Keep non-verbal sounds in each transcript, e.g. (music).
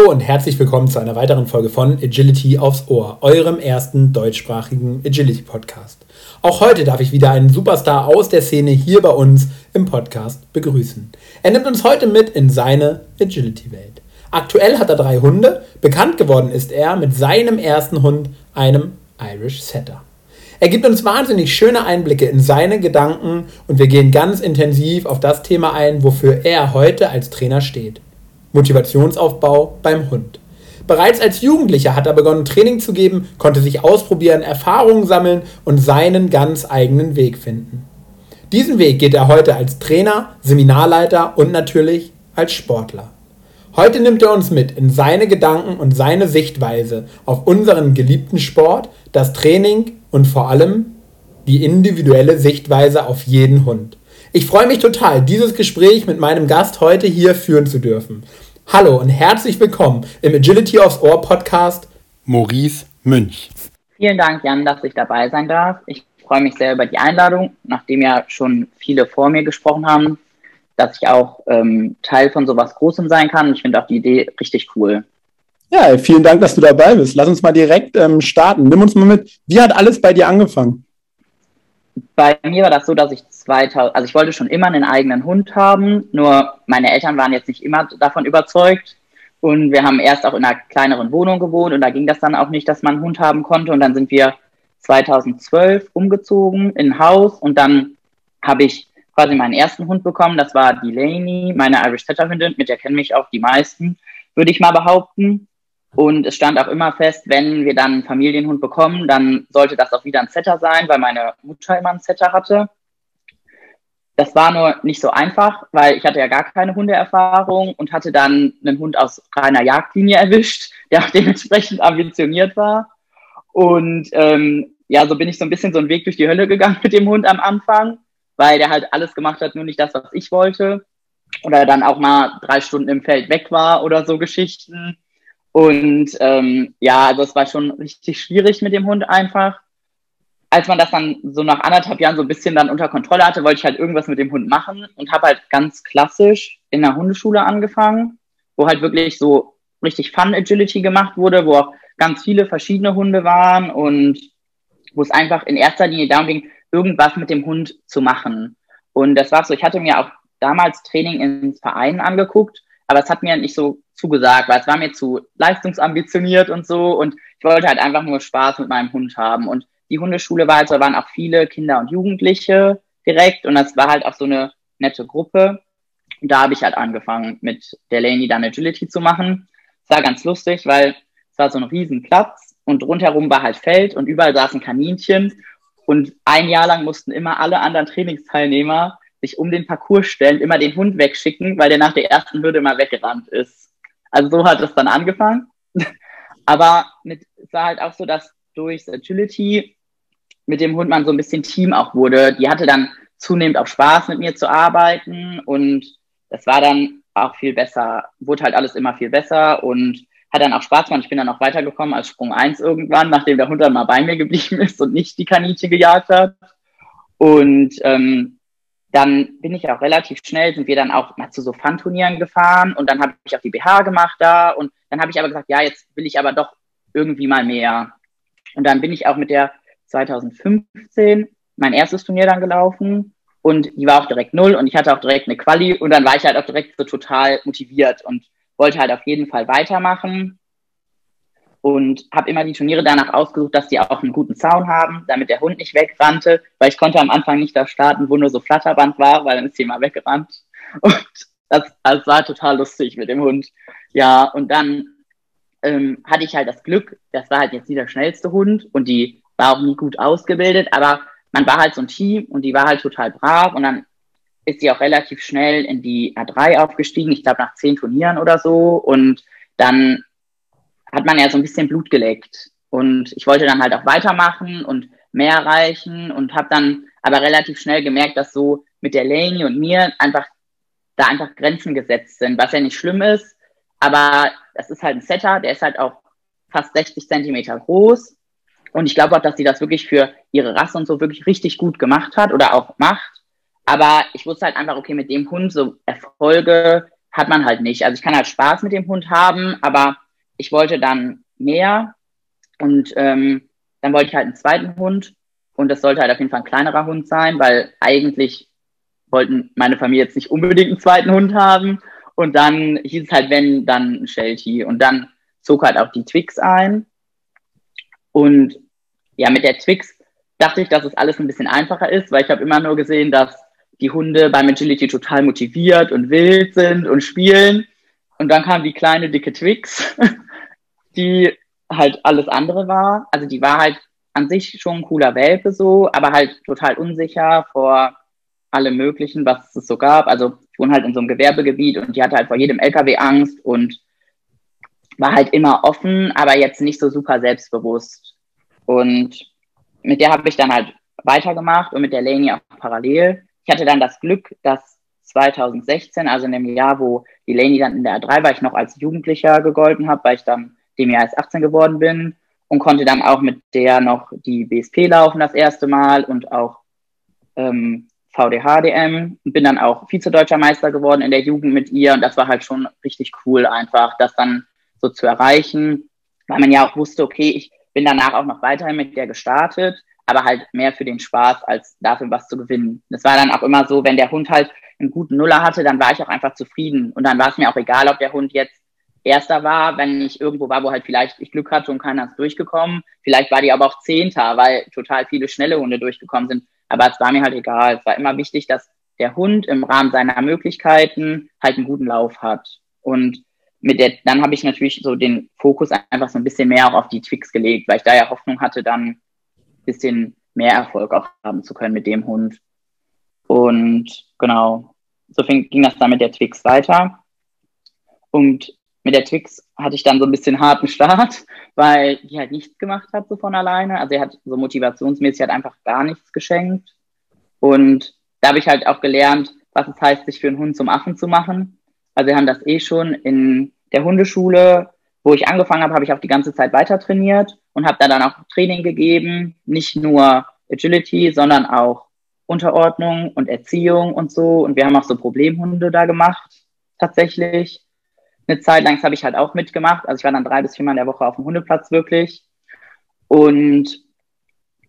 Hallo und herzlich willkommen zu einer weiteren Folge von Agility aufs Ohr, eurem ersten deutschsprachigen Agility Podcast. Auch heute darf ich wieder einen Superstar aus der Szene hier bei uns im Podcast begrüßen. Er nimmt uns heute mit in seine Agility-Welt. Aktuell hat er drei Hunde, bekannt geworden ist er mit seinem ersten Hund, einem Irish Setter. Er gibt uns wahnsinnig schöne Einblicke in seine Gedanken und wir gehen ganz intensiv auf das Thema ein, wofür er heute als Trainer steht. Motivationsaufbau beim Hund. Bereits als Jugendlicher hat er begonnen, Training zu geben, konnte sich ausprobieren, Erfahrungen sammeln und seinen ganz eigenen Weg finden. Diesen Weg geht er heute als Trainer, Seminarleiter und natürlich als Sportler. Heute nimmt er uns mit in seine Gedanken und seine Sichtweise auf unseren geliebten Sport, das Training und vor allem die individuelle Sichtweise auf jeden Hund. Ich freue mich total, dieses Gespräch mit meinem Gast heute hier führen zu dürfen. Hallo und herzlich willkommen im Agility aufs Ohr Podcast, Maurice Münch. Vielen Dank, Jan, dass ich dabei sein darf. Ich freue mich sehr über die Einladung, nachdem ja schon viele vor mir gesprochen haben, dass ich auch ähm, Teil von sowas Großem sein kann. Ich finde auch die Idee richtig cool. Ja, vielen Dank, dass du dabei bist. Lass uns mal direkt ähm, starten. Nimm uns mal mit. Wie hat alles bei dir angefangen? Bei mir war das so, dass ich 2000, also ich wollte schon immer einen eigenen Hund haben, nur meine Eltern waren jetzt nicht immer davon überzeugt. Und wir haben erst auch in einer kleineren Wohnung gewohnt und da ging das dann auch nicht, dass man einen Hund haben konnte. Und dann sind wir 2012 umgezogen in ein Haus und dann habe ich quasi meinen ersten Hund bekommen. Das war Delaney, meine Irish Setter Hündin, mit der kennen mich auch die meisten, würde ich mal behaupten. Und es stand auch immer fest, wenn wir dann einen Familienhund bekommen, dann sollte das auch wieder ein Setter sein, weil meine Mutter immer einen Setter hatte. Das war nur nicht so einfach, weil ich hatte ja gar keine Hundeerfahrung und hatte dann einen Hund aus reiner Jagdlinie erwischt, (laughs) der auch dementsprechend ambitioniert war. Und ähm, ja, so bin ich so ein bisschen so einen Weg durch die Hölle gegangen (laughs) mit dem Hund am Anfang, weil der halt alles gemacht hat, nur nicht das, was ich wollte. Oder dann auch mal drei Stunden im Feld weg war oder so Geschichten. Und ähm, ja, also es war schon richtig schwierig mit dem Hund einfach. Als man das dann so nach anderthalb Jahren so ein bisschen dann unter Kontrolle hatte, wollte ich halt irgendwas mit dem Hund machen und habe halt ganz klassisch in der Hundeschule angefangen, wo halt wirklich so richtig Fun Agility gemacht wurde, wo auch ganz viele verschiedene Hunde waren und wo es einfach in erster Linie darum ging, irgendwas mit dem Hund zu machen. Und das war so, ich hatte mir auch damals Training ins Verein angeguckt, aber es hat mir nicht so zugesagt, weil es war mir zu leistungsambitioniert und so und ich wollte halt einfach nur Spaß mit meinem Hund haben und die Hundeschule war da waren auch viele Kinder und Jugendliche direkt und das war halt auch so eine nette Gruppe und da habe ich halt angefangen mit der Laney dann Agility zu machen. Es war ganz lustig, weil es war so ein riesen Platz und rundherum war halt Feld und überall saßen Kaninchen und ein Jahr lang mussten immer alle anderen Trainingsteilnehmer sich um den Parcours stellen, immer den Hund wegschicken, weil der nach der ersten Hürde mal weggerannt ist. Also so hat es dann angefangen. (laughs) Aber mit, es war halt auch so, dass durch Agility mit dem Hund man so ein bisschen Team auch wurde. Die hatte dann zunehmend auch Spaß mit mir zu arbeiten und das war dann auch viel besser, wurde halt alles immer viel besser und hat dann auch Spaß gemacht. Ich bin dann auch weitergekommen als Sprung 1 irgendwann, nachdem der Hund dann mal bei mir geblieben (laughs) ist und nicht die Kaninchen gejagt hat. Und ähm, dann bin ich auch relativ schnell, sind wir dann auch mal zu so Fun-Turnieren gefahren und dann habe ich auch die BH gemacht da und dann habe ich aber gesagt, ja, jetzt will ich aber doch irgendwie mal mehr. Und dann bin ich auch mit der 2015 mein erstes Turnier dann gelaufen und die war auch direkt null und ich hatte auch direkt eine Quali und dann war ich halt auch direkt so total motiviert und wollte halt auf jeden Fall weitermachen und habe immer die Turniere danach ausgesucht, dass die auch einen guten Zaun haben, damit der Hund nicht wegrannte, weil ich konnte am Anfang nicht da starten, wo nur so Flatterband war, weil dann ist sie immer weggerannt. (laughs) Und das, das war total lustig mit dem Hund. Ja, und dann ähm, hatte ich halt das Glück, das war halt jetzt nie der schnellste Hund und die war auch nie gut ausgebildet, aber man war halt so ein Team und die war halt total brav und dann ist sie auch relativ schnell in die A3 aufgestiegen, ich glaube nach zehn Turnieren oder so und dann hat man ja so ein bisschen Blut geleckt. Und ich wollte dann halt auch weitermachen und mehr erreichen und habe dann aber relativ schnell gemerkt, dass so mit der Laney und mir einfach da einfach Grenzen gesetzt sind, was ja nicht schlimm ist. Aber das ist halt ein Setter, der ist halt auch fast 60 Zentimeter groß. Und ich glaube auch, dass sie das wirklich für ihre Rasse und so wirklich richtig gut gemacht hat oder auch macht. Aber ich wusste halt einfach, okay, mit dem Hund so Erfolge hat man halt nicht. Also ich kann halt Spaß mit dem Hund haben, aber ich wollte dann mehr. Und ähm, dann wollte ich halt einen zweiten Hund. Und das sollte halt auf jeden Fall ein kleinerer Hund sein, weil eigentlich wollten meine Familie jetzt nicht unbedingt einen zweiten Hund haben. Und dann hieß es halt, wenn, dann ein Sheltie. Und dann zog halt auch die Twix ein und ja, mit der Twix dachte ich, dass es alles ein bisschen einfacher ist, weil ich habe immer nur gesehen, dass die Hunde beim Agility total motiviert und wild sind und spielen. Und dann kam die kleine dicke Twix, (laughs) die halt alles andere war. Also die war halt an sich schon ein cooler Welpe so, aber halt total unsicher vor allem Möglichen, was es so gab. Also ich wohne halt in so einem Gewerbegebiet und die hatte halt vor jedem LKW Angst und war halt immer offen, aber jetzt nicht so super selbstbewusst. Und mit der habe ich dann halt weitergemacht und mit der Leni auch parallel. Ich hatte dann das Glück, dass 2016, also in dem Jahr, wo die Leni dann in der A3 war, ich noch als Jugendlicher gegolten habe, weil ich dann dem Jahr als 18 geworden bin und konnte dann auch mit der noch die BSP laufen das erste Mal und auch ähm, VDHDM und bin dann auch Vize-Deutscher Meister geworden in der Jugend mit ihr und das war halt schon richtig cool einfach, das dann so zu erreichen, weil man ja auch wusste, okay, ich bin danach auch noch weiterhin mit der gestartet, aber halt mehr für den Spaß als dafür was zu gewinnen. Das war dann auch immer so, wenn der Hund halt einen guten Nuller hatte, dann war ich auch einfach zufrieden. Und dann war es mir auch egal, ob der Hund jetzt Erster war, wenn ich irgendwo war, wo halt vielleicht ich Glück hatte und keiner ist durchgekommen. Vielleicht war die aber auch Zehnter, weil total viele schnelle Hunde durchgekommen sind. Aber es war mir halt egal. Es war immer wichtig, dass der Hund im Rahmen seiner Möglichkeiten halt einen guten Lauf hat. Und mit der, dann habe ich natürlich so den Fokus einfach so ein bisschen mehr auch auf die Twix gelegt, weil ich da ja Hoffnung hatte, dann ein bisschen mehr Erfolg auch haben zu können mit dem Hund. Und genau, so fing, ging das dann mit der Twix weiter. Und mit der Twix hatte ich dann so ein bisschen harten Start, (laughs) weil die halt nichts gemacht hat so von alleine. Also er hat so motivationsmäßig halt einfach gar nichts geschenkt. Und da habe ich halt auch gelernt, was es heißt, sich für einen Hund zum Affen zu machen. Also wir haben das eh schon in der Hundeschule, wo ich angefangen habe, habe ich auch die ganze Zeit weiter trainiert und habe da dann auch Training gegeben, nicht nur Agility, sondern auch Unterordnung und Erziehung und so. Und wir haben auch so Problemhunde da gemacht, tatsächlich. Eine Zeit lang habe ich halt auch mitgemacht. Also ich war dann drei bis viermal in der Woche auf dem Hundeplatz wirklich. Und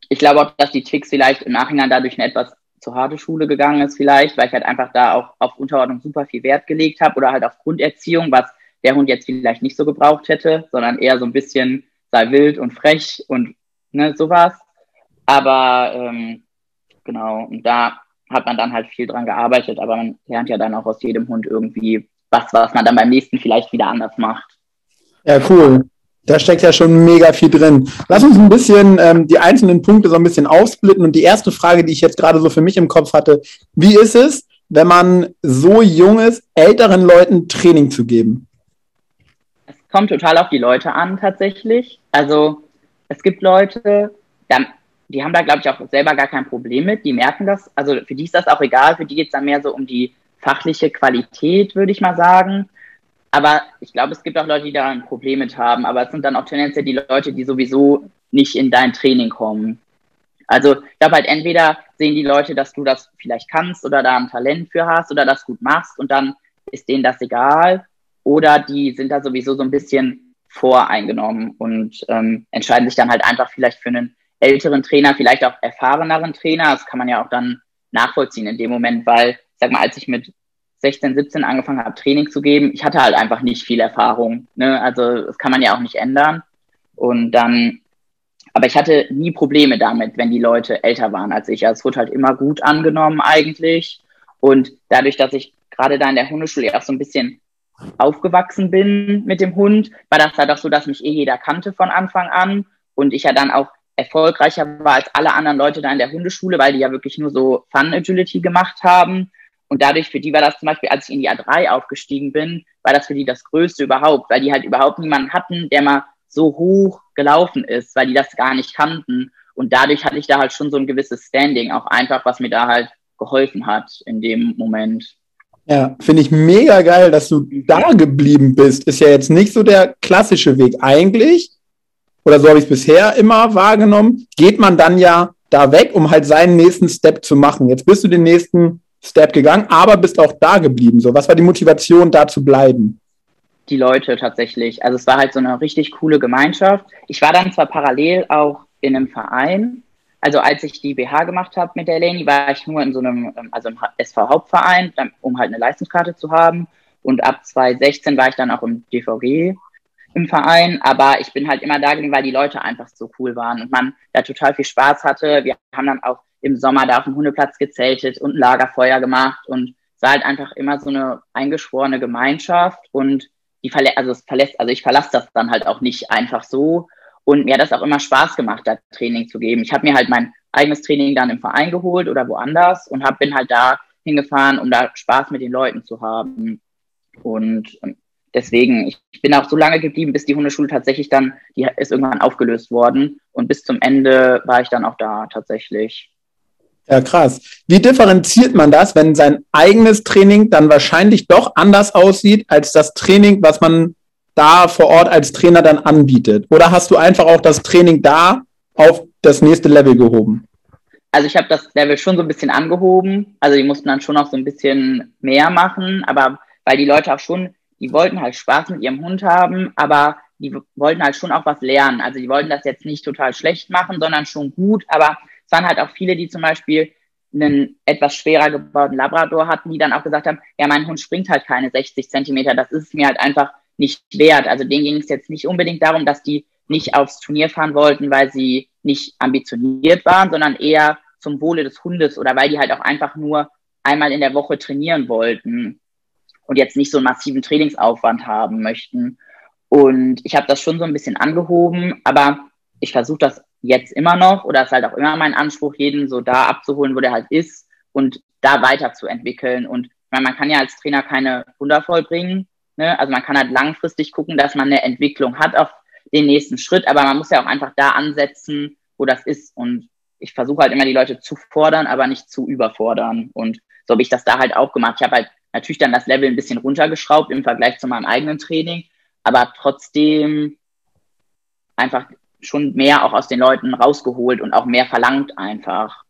ich glaube auch, dass die Twix vielleicht im Nachhinein dadurch eine etwas zur harte Schule gegangen ist vielleicht, weil ich halt einfach da auch auf Unterordnung super viel Wert gelegt habe oder halt auf Grunderziehung, was der Hund jetzt vielleicht nicht so gebraucht hätte, sondern eher so ein bisschen sei wild und frech und ne, sowas. Aber ähm, genau, und da hat man dann halt viel dran gearbeitet, aber man lernt ja dann auch aus jedem Hund irgendwie was, was man dann beim nächsten vielleicht wieder anders macht. Ja, cool. Da steckt ja schon mega viel drin. Lass uns ein bisschen ähm, die einzelnen Punkte so ein bisschen aufsplitten. Und die erste Frage, die ich jetzt gerade so für mich im Kopf hatte, wie ist es, wenn man so jung ist, älteren Leuten Training zu geben? Es kommt total auf die Leute an, tatsächlich. Also es gibt Leute, die haben da, glaube ich, auch selber gar kein Problem mit. Die merken das. Also für die ist das auch egal. Für die geht es dann mehr so um die fachliche Qualität, würde ich mal sagen. Aber ich glaube, es gibt auch Leute, die da ein Problem mit haben. Aber es sind dann auch tendenziell die Leute, die sowieso nicht in dein Training kommen. Also ich glaube halt, entweder sehen die Leute, dass du das vielleicht kannst oder da ein Talent für hast oder das gut machst und dann ist denen das egal. Oder die sind da sowieso so ein bisschen voreingenommen und ähm, entscheiden sich dann halt einfach vielleicht für einen älteren Trainer, vielleicht auch erfahreneren Trainer. Das kann man ja auch dann nachvollziehen in dem Moment, weil, sag mal, als ich mit 16, 17 angefangen habe, Training zu geben, ich hatte halt einfach nicht viel Erfahrung. Ne? Also das kann man ja auch nicht ändern. Und dann, aber ich hatte nie Probleme damit, wenn die Leute älter waren als ich. Also es wurde halt immer gut angenommen eigentlich. Und dadurch, dass ich gerade da in der Hundeschule auch so ein bisschen aufgewachsen bin mit dem Hund, war das halt auch so, dass mich eh jeder kannte von Anfang an. Und ich ja dann auch erfolgreicher war als alle anderen Leute da in der Hundeschule, weil die ja wirklich nur so Fun Agility gemacht haben. Und dadurch, für die war das zum Beispiel, als ich in die A3 aufgestiegen bin, war das für die das Größte überhaupt, weil die halt überhaupt niemanden hatten, der mal so hoch gelaufen ist, weil die das gar nicht kannten. Und dadurch hatte ich da halt schon so ein gewisses Standing, auch einfach, was mir da halt geholfen hat in dem Moment. Ja, finde ich mega geil, dass du da geblieben bist. Ist ja jetzt nicht so der klassische Weg. Eigentlich, oder so habe ich es bisher immer wahrgenommen, geht man dann ja da weg, um halt seinen nächsten Step zu machen. Jetzt bist du den nächsten Step gegangen, aber bist auch da geblieben. So, was war die Motivation, da zu bleiben? Die Leute tatsächlich. Also es war halt so eine richtig coole Gemeinschaft. Ich war dann zwar parallel auch in einem Verein. Also als ich die BH gemacht habe mit der Leni, war ich nur in so einem, also im SV Hauptverein, um halt eine Leistungskarte zu haben. Und ab 2016 war ich dann auch im DVG im Verein, aber ich bin halt immer da gewesen, weil die Leute einfach so cool waren und man da total viel Spaß hatte. Wir haben dann auch im Sommer da auf dem Hundeplatz gezeltet und ein Lagerfeuer gemacht und es war halt einfach immer so eine eingeschworene Gemeinschaft und die verlä also es verlässt, also ich verlasse das dann halt auch nicht einfach so und mir hat das auch immer Spaß gemacht, da Training zu geben. Ich habe mir halt mein eigenes Training dann im Verein geholt oder woanders und hab, bin halt da hingefahren, um da Spaß mit den Leuten zu haben. Und deswegen, ich bin auch so lange geblieben, bis die Hundeschule tatsächlich dann, die ist irgendwann aufgelöst worden. Und bis zum Ende war ich dann auch da tatsächlich. Ja, krass. Wie differenziert man das, wenn sein eigenes Training dann wahrscheinlich doch anders aussieht als das Training, was man da vor Ort als Trainer dann anbietet? Oder hast du einfach auch das Training da auf das nächste Level gehoben? Also ich habe das Level schon so ein bisschen angehoben. Also die mussten dann schon auch so ein bisschen mehr machen, aber weil die Leute auch schon, die wollten halt Spaß mit ihrem Hund haben, aber die wollten halt schon auch was lernen. Also die wollten das jetzt nicht total schlecht machen, sondern schon gut. Aber es waren halt auch viele, die zum Beispiel einen etwas schwerer gebauten Labrador hatten, die dann auch gesagt haben, ja, mein Hund springt halt keine 60 Zentimeter, das ist mir halt einfach nicht wert. Also denen ging es jetzt nicht unbedingt darum, dass die nicht aufs Turnier fahren wollten, weil sie nicht ambitioniert waren, sondern eher zum Wohle des Hundes oder weil die halt auch einfach nur einmal in der Woche trainieren wollten und jetzt nicht so einen massiven Trainingsaufwand haben möchten. Und ich habe das schon so ein bisschen angehoben, aber ich versuche das jetzt immer noch oder ist halt auch immer mein Anspruch, jeden so da abzuholen, wo der halt ist und da weiterzuentwickeln. Und meine, man kann ja als Trainer keine Wunder vollbringen. Ne? Also man kann halt langfristig gucken, dass man eine Entwicklung hat auf den nächsten Schritt, aber man muss ja auch einfach da ansetzen, wo das ist. Und ich versuche halt immer die Leute zu fordern, aber nicht zu überfordern. Und so habe ich das da halt auch gemacht. Ich habe halt natürlich dann das Level ein bisschen runtergeschraubt im Vergleich zu meinem eigenen Training, aber trotzdem einfach schon mehr auch aus den Leuten rausgeholt und auch mehr verlangt einfach.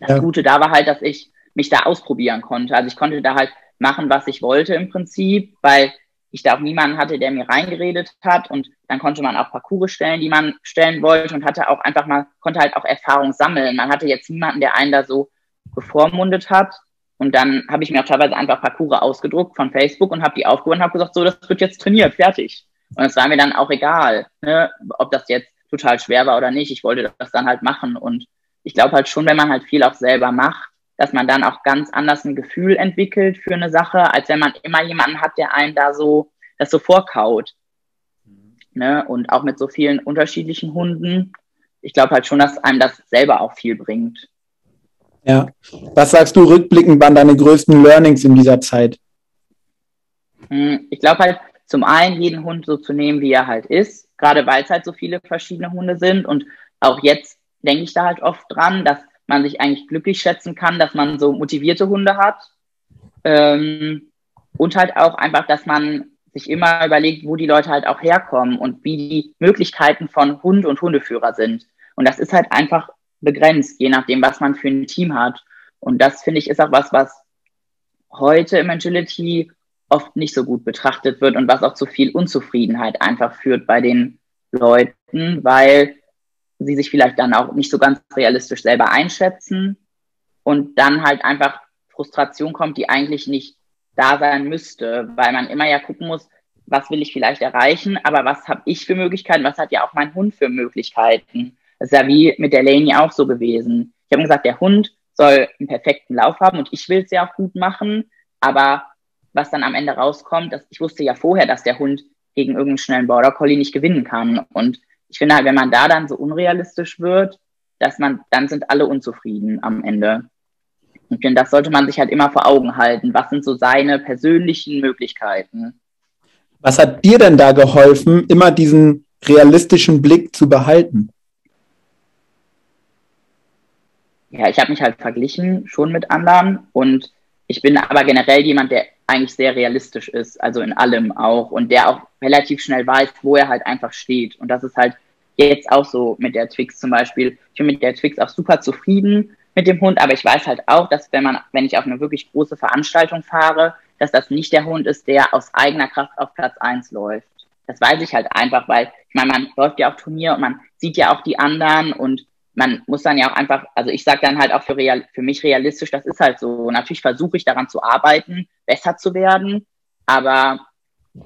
Das ja. Gute da war halt, dass ich mich da ausprobieren konnte. Also ich konnte da halt machen, was ich wollte im Prinzip, weil ich da auch niemanden hatte, der mir reingeredet hat und dann konnte man auch Parcours stellen, die man stellen wollte und hatte auch einfach mal, konnte halt auch Erfahrung sammeln. Man hatte jetzt niemanden, der einen da so bevormundet hat, und dann habe ich mir auch teilweise einfach Parcours ausgedruckt von Facebook und habe die aufgehoben und habe gesagt, so, das wird jetzt trainiert, fertig. Und es war mir dann auch egal, ne, ob das jetzt total schwer war oder nicht. Ich wollte das dann halt machen. Und ich glaube halt schon, wenn man halt viel auch selber macht, dass man dann auch ganz anders ein Gefühl entwickelt für eine Sache, als wenn man immer jemanden hat, der einen da so, das so vorkaut. Ne? Und auch mit so vielen unterschiedlichen Hunden. Ich glaube halt schon, dass einem das selber auch viel bringt. Ja. Was sagst du rückblickend waren deine größten Learnings in dieser Zeit? Hm, ich glaube halt, zum einen jeden Hund so zu nehmen, wie er halt ist, gerade weil es halt so viele verschiedene Hunde sind. Und auch jetzt denke ich da halt oft dran, dass man sich eigentlich glücklich schätzen kann, dass man so motivierte Hunde hat. Ähm, und halt auch einfach, dass man sich immer überlegt, wo die Leute halt auch herkommen und wie die Möglichkeiten von Hund und Hundeführer sind. Und das ist halt einfach begrenzt, je nachdem, was man für ein Team hat. Und das finde ich ist auch was, was heute im Agility oft nicht so gut betrachtet wird und was auch zu viel Unzufriedenheit einfach führt bei den Leuten, weil sie sich vielleicht dann auch nicht so ganz realistisch selber einschätzen und dann halt einfach Frustration kommt, die eigentlich nicht da sein müsste, weil man immer ja gucken muss, was will ich vielleicht erreichen, aber was habe ich für Möglichkeiten, was hat ja auch mein Hund für Möglichkeiten. Das ist ja wie mit der Laney auch so gewesen. Ich habe gesagt, der Hund soll einen perfekten Lauf haben und ich will es ja auch gut machen, aber was dann am Ende rauskommt, dass, ich wusste ja vorher, dass der Hund gegen irgendeinen schnellen Border Collie nicht gewinnen kann. Und ich finde halt, wenn man da dann so unrealistisch wird, dass man, dann sind alle unzufrieden am Ende. Und das sollte man sich halt immer vor Augen halten. Was sind so seine persönlichen Möglichkeiten? Was hat dir denn da geholfen, immer diesen realistischen Blick zu behalten? Ja, ich habe mich halt verglichen schon mit anderen und ich bin aber generell jemand, der eigentlich sehr realistisch ist, also in allem auch und der auch relativ schnell weiß, wo er halt einfach steht. Und das ist halt jetzt auch so mit der Twix zum Beispiel. Ich bin mit der Twix auch super zufrieden, mit dem Hund, aber ich weiß halt auch, dass wenn man, wenn ich auf eine wirklich große Veranstaltung fahre, dass das nicht der Hund ist, der aus eigener Kraft auf Platz eins läuft. Das weiß ich halt einfach, weil ich meine, man läuft ja auch Turnier und man sieht ja auch die anderen und man muss dann ja auch einfach, also ich sage dann halt auch für, real, für mich realistisch, das ist halt so. Natürlich versuche ich daran zu arbeiten, besser zu werden, aber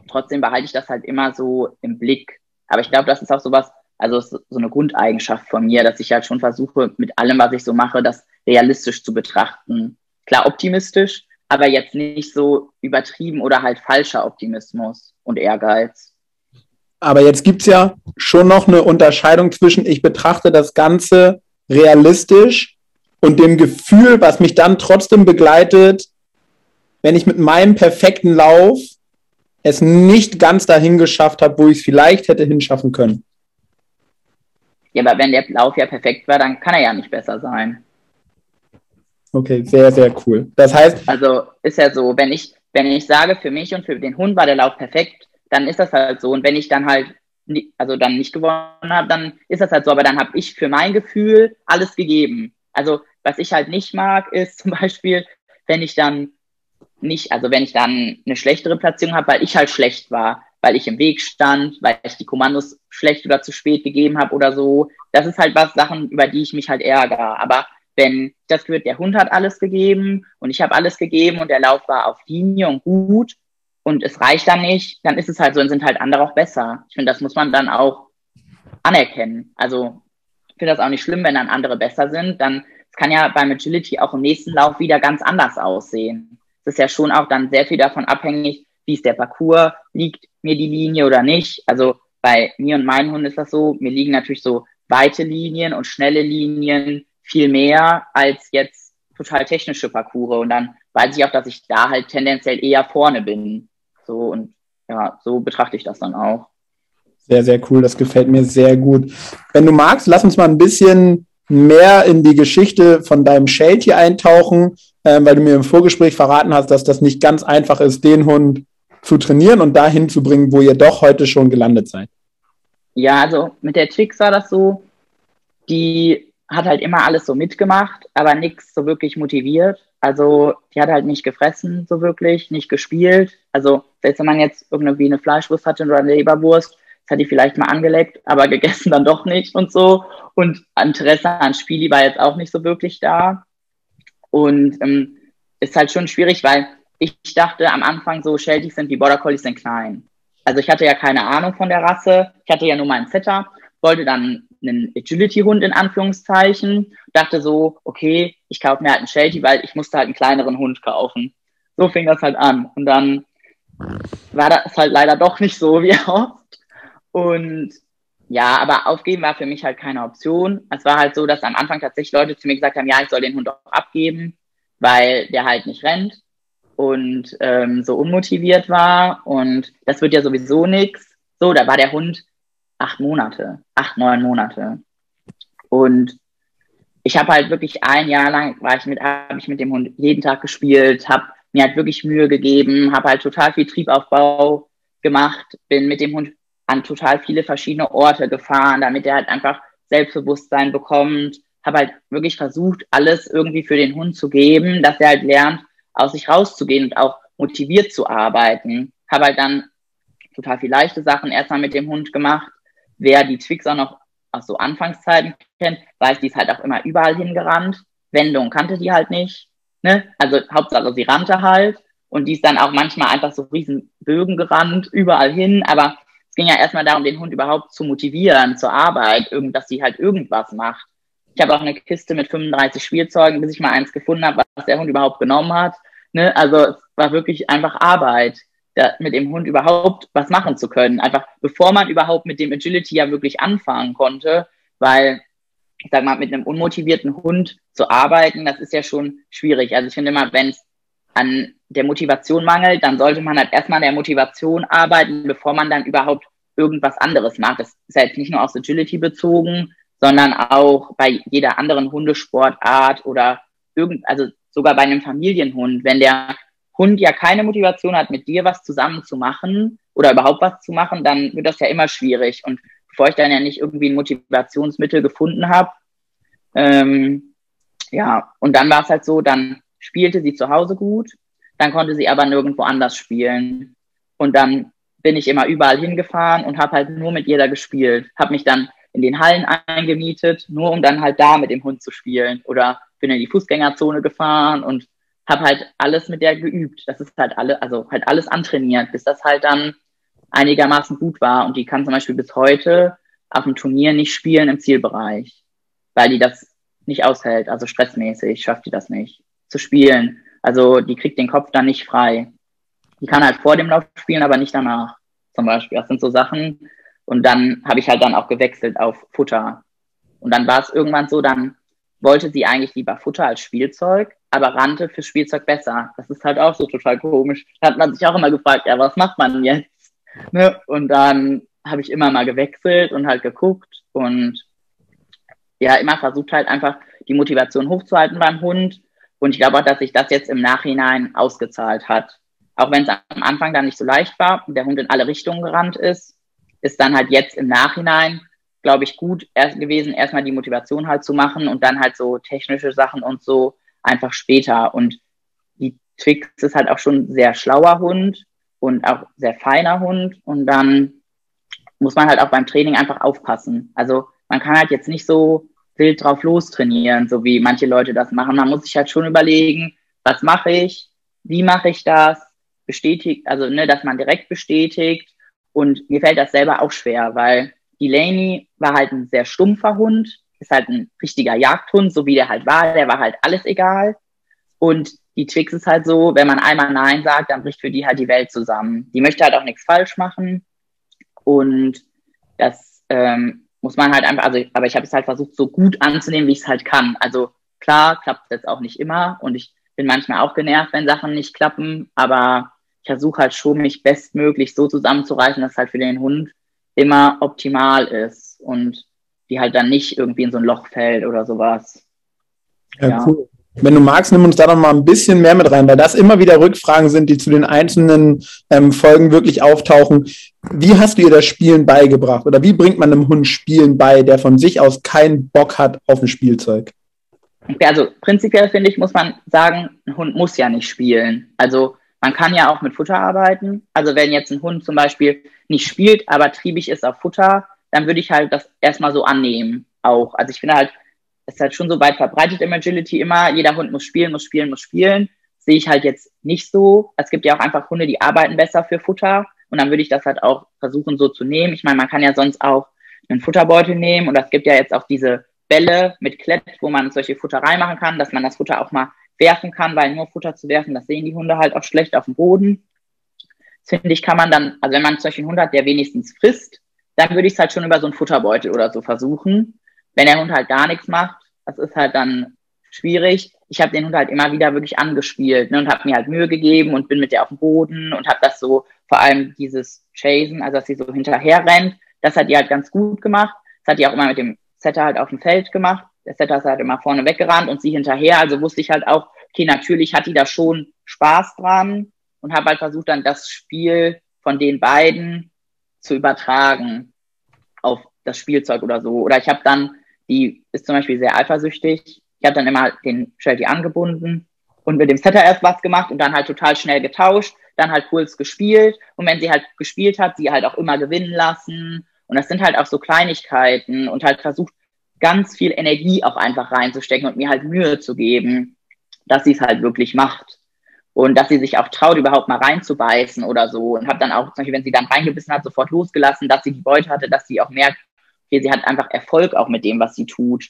trotzdem behalte ich das halt immer so im Blick. Aber ich glaube, das ist auch sowas, also so eine Grundeigenschaft von mir, dass ich halt schon versuche, mit allem, was ich so mache, das realistisch zu betrachten. Klar optimistisch, aber jetzt nicht so übertrieben oder halt falscher Optimismus und Ehrgeiz. Aber jetzt gibt es ja schon noch eine Unterscheidung zwischen, ich betrachte das Ganze realistisch und dem Gefühl, was mich dann trotzdem begleitet, wenn ich mit meinem perfekten Lauf es nicht ganz dahin geschafft habe, wo ich es vielleicht hätte hinschaffen können. Ja, aber wenn der Lauf ja perfekt war, dann kann er ja nicht besser sein. Okay, sehr, sehr cool. Das heißt. Also ist ja so, wenn ich, wenn ich sage, für mich und für den Hund war der Lauf perfekt, dann ist das halt so. Und wenn ich dann halt, also dann nicht gewonnen habe, dann ist das halt so. Aber dann habe ich für mein Gefühl alles gegeben. Also was ich halt nicht mag, ist (laughs) zum Beispiel, wenn ich dann nicht, also wenn ich dann eine schlechtere Platzierung habe, weil ich halt schlecht war, weil ich im Weg stand, weil ich die Kommandos schlecht oder zu spät gegeben habe oder so. Das ist halt was Sachen, über die ich mich halt ärgere. Aber wenn das wird, der Hund hat alles gegeben und ich habe alles gegeben und der Lauf war auf Linie und gut, und es reicht dann nicht, dann ist es halt so, dann sind halt andere auch besser. Ich finde, das muss man dann auch anerkennen. Also ich finde das auch nicht schlimm, wenn dann andere besser sind. Dann es kann ja beim Agility auch im nächsten Lauf wieder ganz anders aussehen. Es ist ja schon auch dann sehr viel davon abhängig, wie ist der Parcours, liegt mir die Linie oder nicht. Also bei mir und meinen Hunden ist das so, mir liegen natürlich so weite Linien und schnelle Linien viel mehr als jetzt total technische Parcours. Und dann weiß ich auch, dass ich da halt tendenziell eher vorne bin. So und ja, so betrachte ich das dann auch. Sehr, sehr cool. Das gefällt mir sehr gut. Wenn du magst, lass uns mal ein bisschen mehr in die Geschichte von deinem Sheltie eintauchen, äh, weil du mir im Vorgespräch verraten hast, dass das nicht ganz einfach ist, den Hund zu trainieren und dahin zu bringen, wo ihr doch heute schon gelandet seid. Ja, also mit der Twix war das so, die hat halt immer alles so mitgemacht, aber nichts so wirklich motiviert. Also die hat halt nicht gefressen, so wirklich, nicht gespielt. Also selbst wenn man jetzt irgendwie eine Fleischwurst hatte oder eine Leberwurst, das hat die vielleicht mal angeleckt, aber (laughs) gegessen dann doch nicht und so. Und Interesse an Spieli war jetzt auch nicht so wirklich da. Und ähm, ist halt schon schwierig, weil ich dachte am Anfang so, Shelties sind wie Border Collies sind klein. Also ich hatte ja keine Ahnung von der Rasse. Ich hatte ja nur meinen Setter, wollte dann einen Agility-Hund in Anführungszeichen. Dachte so, okay, ich kaufe mir halt einen Sheltie, weil ich musste halt einen kleineren Hund kaufen. So fing das halt an. Und dann war das halt leider doch nicht so wie (laughs) erhofft. Und ja, aber aufgeben war für mich halt keine Option. Es war halt so, dass am Anfang tatsächlich Leute zu mir gesagt haben, ja, ich soll den Hund auch abgeben, weil der halt nicht rennt und ähm, so unmotiviert war. Und das wird ja sowieso nichts. So, da war der Hund acht Monate, acht, neun Monate. Und ich habe halt wirklich ein Jahr lang, war ich mit, habe ich mit dem Hund jeden Tag gespielt, habe mir halt wirklich Mühe gegeben, habe halt total viel Triebaufbau gemacht, bin mit dem Hund an total viele verschiedene Orte gefahren, damit er halt einfach Selbstbewusstsein bekommt, habe halt wirklich versucht, alles irgendwie für den Hund zu geben, dass er halt lernt, aus sich rauszugehen und auch motiviert zu arbeiten. Habe halt dann total viel leichte Sachen erstmal mit dem Hund gemacht, wer die Twix auch noch aus so Anfangszeiten kennt, weiß, die ist halt auch immer überall hingerannt. Wendung kannte die halt nicht. Ne? Also Hauptsache sie rannte halt. Und die ist dann auch manchmal einfach so riesen Bögen gerannt, überall hin. Aber es ging ja erstmal darum, den Hund überhaupt zu motivieren zur Arbeit, dass sie halt irgendwas macht. Ich habe auch eine Kiste mit 35 Spielzeugen, bis ich mal eins gefunden habe, was der Hund überhaupt genommen hat. Ne? Also es war wirklich einfach Arbeit da, mit dem Hund überhaupt was machen zu können. Einfach bevor man überhaupt mit dem Agility ja wirklich anfangen konnte, weil ich sag mal, mit einem unmotivierten Hund zu arbeiten, das ist ja schon schwierig. Also ich finde immer, wenn es an der Motivation mangelt, dann sollte man halt erstmal an der Motivation arbeiten, bevor man dann überhaupt irgendwas anderes macht. Das ist ja jetzt nicht nur aufs Agility bezogen, sondern auch bei jeder anderen Hundesportart oder irgend, also sogar bei einem Familienhund, wenn der Hund ja keine Motivation hat, mit dir was zusammen zu machen oder überhaupt was zu machen, dann wird das ja immer schwierig. Und bevor ich dann ja nicht irgendwie ein Motivationsmittel gefunden habe, ähm, ja, und dann war es halt so, dann spielte sie zu Hause gut, dann konnte sie aber nirgendwo anders spielen. Und dann bin ich immer überall hingefahren und habe halt nur mit jeder gespielt. Habe mich dann in den Hallen eingemietet, nur um dann halt da mit dem Hund zu spielen. Oder bin in die Fußgängerzone gefahren und habe halt alles mit der geübt. Das ist halt alle, also halt alles antrainiert, bis das halt dann einigermaßen gut war. Und die kann zum Beispiel bis heute auf dem Turnier nicht spielen im Zielbereich, weil die das nicht aushält. Also stressmäßig schafft die das nicht zu spielen. Also die kriegt den Kopf dann nicht frei. Die kann halt vor dem Lauf spielen, aber nicht danach. Zum Beispiel. Das sind so Sachen. Und dann habe ich halt dann auch gewechselt auf Futter. Und dann war es irgendwann so, dann wollte sie eigentlich lieber Futter als Spielzeug, aber rannte für Spielzeug besser. Das ist halt auch so total komisch. Da hat man sich auch immer gefragt, ja, was macht man jetzt? Ne? Und dann habe ich immer mal gewechselt und halt geguckt und ja, immer versucht halt einfach die Motivation hochzuhalten beim Hund. Und ich glaube auch, dass sich das jetzt im Nachhinein ausgezahlt hat. Auch wenn es am Anfang dann nicht so leicht war und der Hund in alle Richtungen gerannt ist, ist dann halt jetzt im Nachhinein, glaube ich, gut erst gewesen, erstmal die Motivation halt zu machen und dann halt so technische Sachen und so einfach später. Und die Twix ist halt auch schon ein sehr schlauer Hund und auch sehr feiner Hund. Und dann muss man halt auch beim Training einfach aufpassen. Also man kann halt jetzt nicht so wild drauf lostrainieren, so wie manche Leute das machen. Man muss sich halt schon überlegen, was mache ich, wie mache ich das, bestätigt, also ne, dass man direkt bestätigt. Und mir fällt das selber auch schwer, weil Delaney war halt ein sehr stumpfer Hund, ist halt ein richtiger Jagdhund, so wie der halt war. Der war halt alles egal. Und die Twix ist halt so, wenn man einmal Nein sagt, dann bricht für die halt die Welt zusammen. Die möchte halt auch nichts falsch machen. Und das ähm, muss man halt einfach, also, aber ich habe es halt versucht, so gut anzunehmen, wie ich es halt kann. Also klar, klappt es jetzt auch nicht immer und ich bin manchmal auch genervt, wenn Sachen nicht klappen, aber ich versuche halt schon, mich bestmöglich so zusammenzureißen, dass es halt für den Hund immer optimal ist und die halt dann nicht irgendwie in so ein Loch fällt oder sowas. Ja, ja. cool. Wenn du magst, nimm uns da noch mal ein bisschen mehr mit rein, weil das immer wieder Rückfragen sind, die zu den einzelnen ähm, Folgen wirklich auftauchen. Wie hast du ihr das Spielen beigebracht? Oder wie bringt man einem Hund Spielen bei, der von sich aus keinen Bock hat auf ein Spielzeug? Also prinzipiell finde ich, muss man sagen, ein Hund muss ja nicht spielen. Also man kann ja auch mit Futter arbeiten. Also wenn jetzt ein Hund zum Beispiel nicht spielt, aber triebig ist auf Futter, dann würde ich halt das erstmal so annehmen auch. Also ich finde halt, ist halt schon so weit verbreitet im Agility immer, jeder Hund muss spielen, muss spielen, muss spielen. Sehe ich halt jetzt nicht so. Es gibt ja auch einfach Hunde, die arbeiten besser für Futter. Und dann würde ich das halt auch versuchen so zu nehmen. Ich meine, man kann ja sonst auch einen Futterbeutel nehmen. Und es gibt ja jetzt auch diese Bälle mit Klett, wo man solche Futter reinmachen kann, dass man das Futter auch mal werfen kann, weil nur Futter zu werfen, das sehen die Hunde halt auch schlecht auf dem Boden. Das finde ich, kann man dann, also wenn man einen Hund hat, der wenigstens frisst, dann würde ich es halt schon über so einen Futterbeutel oder so versuchen. Wenn der Hund halt gar nichts macht, das ist halt dann schwierig. Ich habe den Hund halt immer wieder wirklich angespielt ne, und habe mir halt Mühe gegeben und bin mit der auf dem Boden und habe das so, vor allem dieses Chasen, also dass sie so hinterher rennt, das hat die halt ganz gut gemacht. Das hat die auch immer mit dem Setter halt auf dem Feld gemacht. Der Setter ist halt immer vorne weggerannt und sie hinterher. Also wusste ich halt auch, okay, natürlich hat die da schon Spaß dran und habe halt versucht, dann das Spiel von den beiden zu übertragen auf das Spielzeug oder so. Oder ich habe dann die ist zum Beispiel sehr eifersüchtig. Ich habe dann immer den Shelty angebunden und mit dem Setter erst was gemacht und dann halt total schnell getauscht, dann halt Puls gespielt und wenn sie halt gespielt hat, sie halt auch immer gewinnen lassen und das sind halt auch so Kleinigkeiten und halt versucht ganz viel Energie auch einfach reinzustecken und mir halt Mühe zu geben, dass sie es halt wirklich macht und dass sie sich auch traut, überhaupt mal reinzubeißen oder so und habe dann auch, zum Beispiel, wenn sie dann reingebissen hat, sofort losgelassen, dass sie die Beute hatte, dass sie auch merkt, okay, sie hat einfach Erfolg auch mit dem, was sie tut.